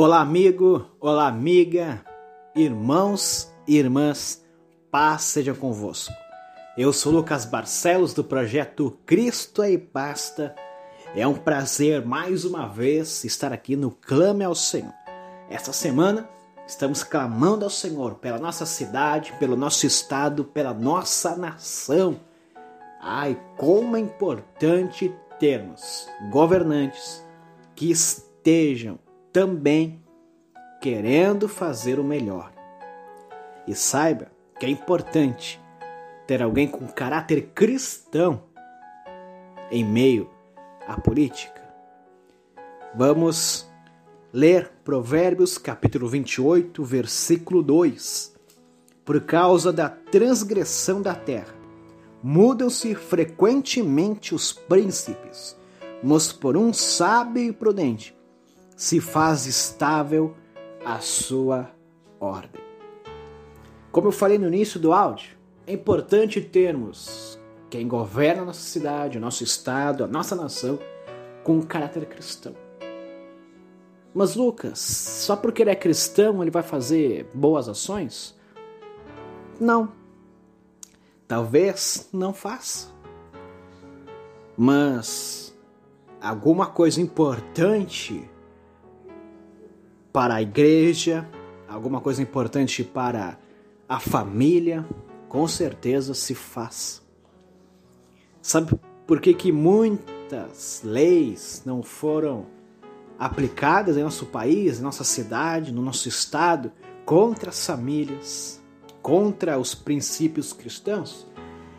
Olá, amigo, olá, amiga, irmãos e irmãs, paz seja convosco. Eu sou Lucas Barcelos do projeto Cristo é e Basta. É um prazer mais uma vez estar aqui no Clame ao Senhor. Esta semana estamos clamando ao Senhor pela nossa cidade, pelo nosso estado, pela nossa nação. Ai, como é importante termos governantes que estejam também querendo fazer o melhor. E saiba que é importante ter alguém com caráter cristão em meio à política. Vamos ler Provérbios capítulo 28, versículo 2. Por causa da transgressão da terra, mudam-se frequentemente os príncipes, mas por um sábio e prudente se faz estável a sua ordem. Como eu falei no início do áudio, é importante termos quem governa a nossa cidade, o nosso estado, a nossa nação com um caráter cristão. Mas Lucas, só porque ele é cristão ele vai fazer boas ações? Não. Talvez não faça. Mas alguma coisa importante para a igreja, alguma coisa importante para a família, com certeza se faz. Sabe por que, que muitas leis não foram aplicadas em nosso país, em nossa cidade, no nosso estado, contra as famílias, contra os princípios cristãos?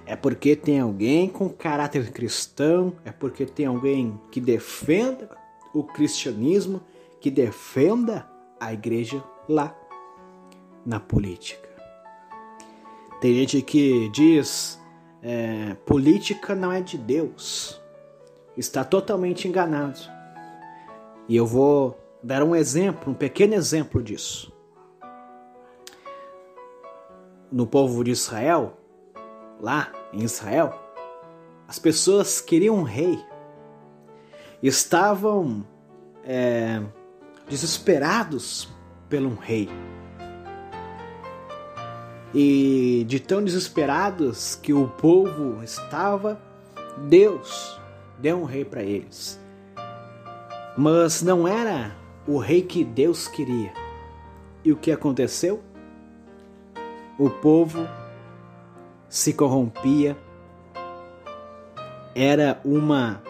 É porque tem alguém com caráter cristão, é porque tem alguém que defenda o cristianismo que defenda a igreja lá na política. Tem gente que diz é, política não é de Deus. Está totalmente enganado. E eu vou dar um exemplo, um pequeno exemplo disso. No povo de Israel, lá em Israel, as pessoas queriam um rei. Estavam é, desesperados pelo um rei. E de tão desesperados que o povo estava, Deus deu um rei para eles. Mas não era o rei que Deus queria. E o que aconteceu? O povo se corrompia, era uma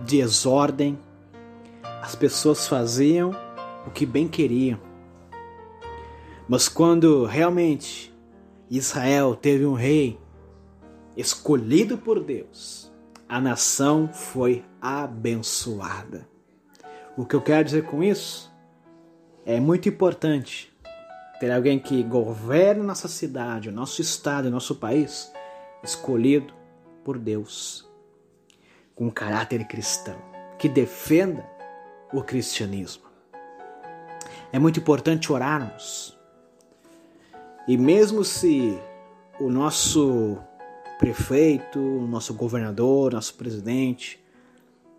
desordem, as pessoas faziam o que bem queriam. Mas quando realmente Israel teve um rei escolhido por Deus, a nação foi abençoada. O que eu quero dizer com isso é muito importante ter alguém que governe nossa cidade, o nosso estado, o nosso país, escolhido por Deus, com caráter cristão, que defenda o cristianismo. É muito importante orarmos. E mesmo se o nosso prefeito, o nosso governador, nosso presidente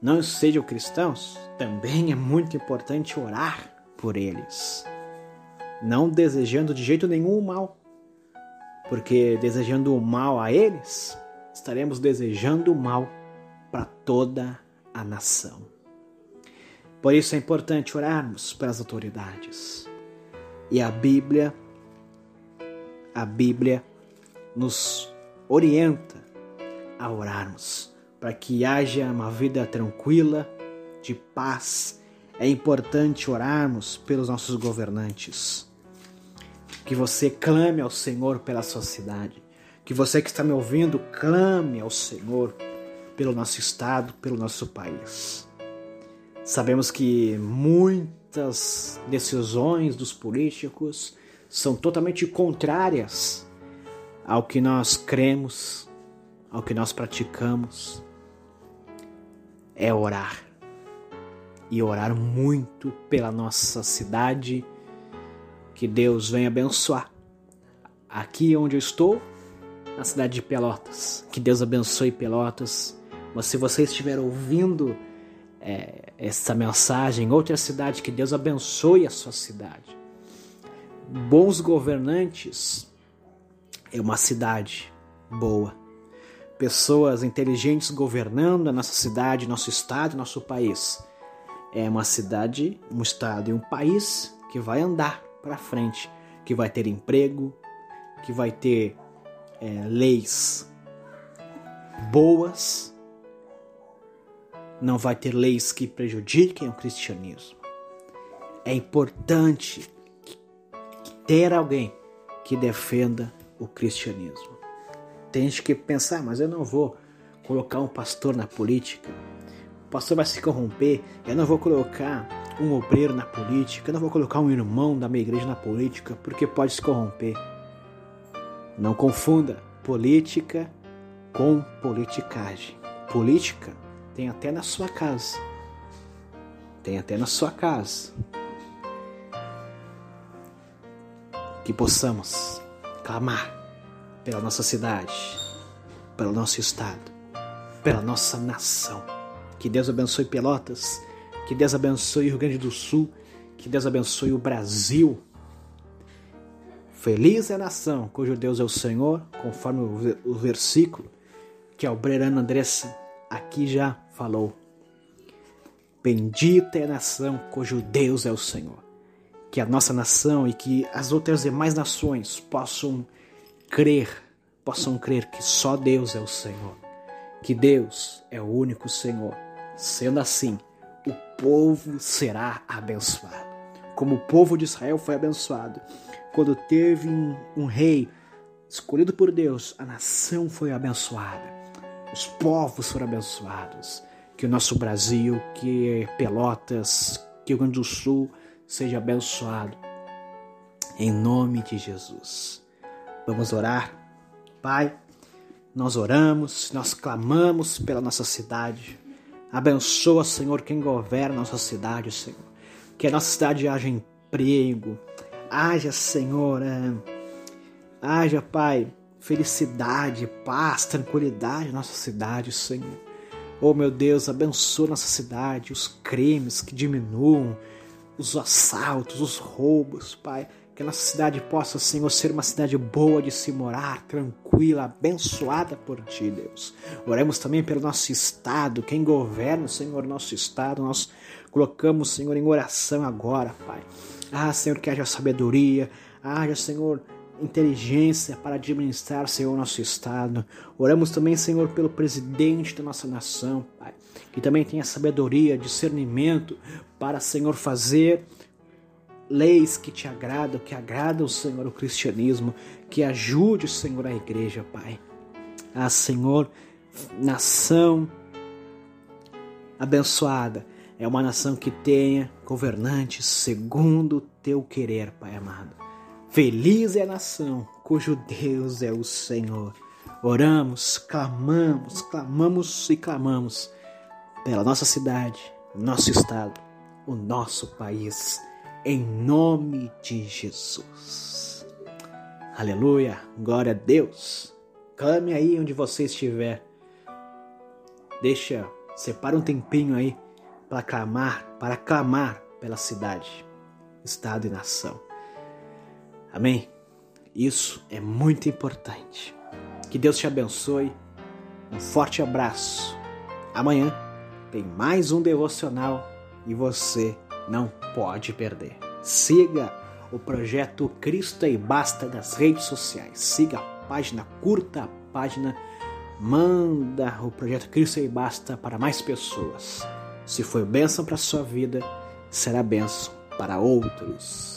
não sejam cristãos, também é muito importante orar por eles. Não desejando de jeito nenhum o mal, porque desejando o mal a eles, estaremos desejando o mal para toda a nação. Por isso é importante orarmos pelas autoridades. E a Bíblia, a Bíblia nos orienta a orarmos para que haja uma vida tranquila, de paz. É importante orarmos pelos nossos governantes. Que você clame ao Senhor pela sua cidade. Que você que está me ouvindo clame ao Senhor pelo nosso estado, pelo nosso país. Sabemos que muitas decisões dos políticos são totalmente contrárias ao que nós cremos, ao que nós praticamos. É orar. E orar muito pela nossa cidade. Que Deus venha abençoar. Aqui onde eu estou, na cidade de Pelotas. Que Deus abençoe Pelotas. Mas se você estiver ouvindo é, essa mensagem, outra cidade, que Deus abençoe a sua cidade. Bons governantes é uma cidade boa. Pessoas inteligentes governando a nossa cidade, nosso estado, nosso país. É uma cidade, um estado e um país que vai andar para frente, que vai ter emprego, que vai ter é, leis boas, não vai ter leis que prejudiquem o cristianismo. É importante ter alguém que defenda o cristianismo. Tem gente que pensar, mas eu não vou colocar um pastor na política. O pastor vai se corromper. Eu não vou colocar um obreiro na política. Eu não vou colocar um irmão da minha igreja na política, porque pode se corromper. Não confunda política com politicagem. Política tem até na sua casa. Tem até na sua casa. Que possamos clamar pela nossa cidade, pelo nosso estado, pela nossa nação. Que Deus abençoe Pelotas, que Deus abençoe o Rio Grande do Sul, que Deus abençoe o Brasil. Feliz é a nação cujo Deus é o Senhor, conforme o versículo que a obreira Andressa aqui já falou. Bendita é a nação cujo Deus é o Senhor. Que a nossa nação e que as outras demais nações possam crer, possam crer que só Deus é o Senhor. Que Deus é o único Senhor. Sendo assim, o povo será abençoado. Como o povo de Israel foi abençoado. Quando teve um, um rei escolhido por Deus, a nação foi abençoada os povos foram abençoados. Que o nosso Brasil, que Pelotas, que o Rio Grande do Sul seja abençoado. Em nome de Jesus. Vamos orar. Pai, nós oramos, nós clamamos pela nossa cidade. Abençoa, Senhor, quem governa a nossa cidade, Senhor. Que a nossa cidade haja emprego, haja, Senhor, é, haja, Pai, felicidade, paz, tranquilidade na nossa cidade, Senhor. Oh meu Deus, abençoa nossa cidade, os crimes que diminuam, os assaltos, os roubos, Pai. Que a nossa cidade possa, Senhor, ser uma cidade boa de se morar, tranquila, abençoada por Ti, Deus. Oremos também pelo nosso Estado, quem governa, Senhor, nosso Estado. Nós colocamos, Senhor, em oração agora, Pai. Ah, Senhor, que haja sabedoria, haja, Senhor, inteligência para administrar, Senhor, nosso Estado. Oramos também, Senhor, pelo presidente da nossa nação, Pai, que também tenha sabedoria, discernimento para, Senhor, fazer leis que te agradam, que agradam, Senhor, o cristianismo, que ajude, Senhor, a igreja, Pai. Ah, Senhor, nação abençoada é uma nação que tenha governantes segundo o teu querer, Pai amado. Feliz é a nação cujo Deus é o Senhor. Oramos, clamamos, clamamos e clamamos pela nossa cidade, nosso estado, o nosso país, em nome de Jesus. Aleluia, glória a Deus. Clame aí onde você estiver. Deixa, separa um tempinho aí para clamar, para clamar pela cidade, estado e nação. Amém? Isso é muito importante. Que Deus te abençoe. Um forte abraço. Amanhã tem mais um devocional e você não pode perder. Siga o projeto Cristo e Basta nas redes sociais. Siga a página, curta a página, manda o projeto Cristo e Basta para mais pessoas. Se foi bênção para a sua vida, será bênção para outros.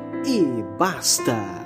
e basta!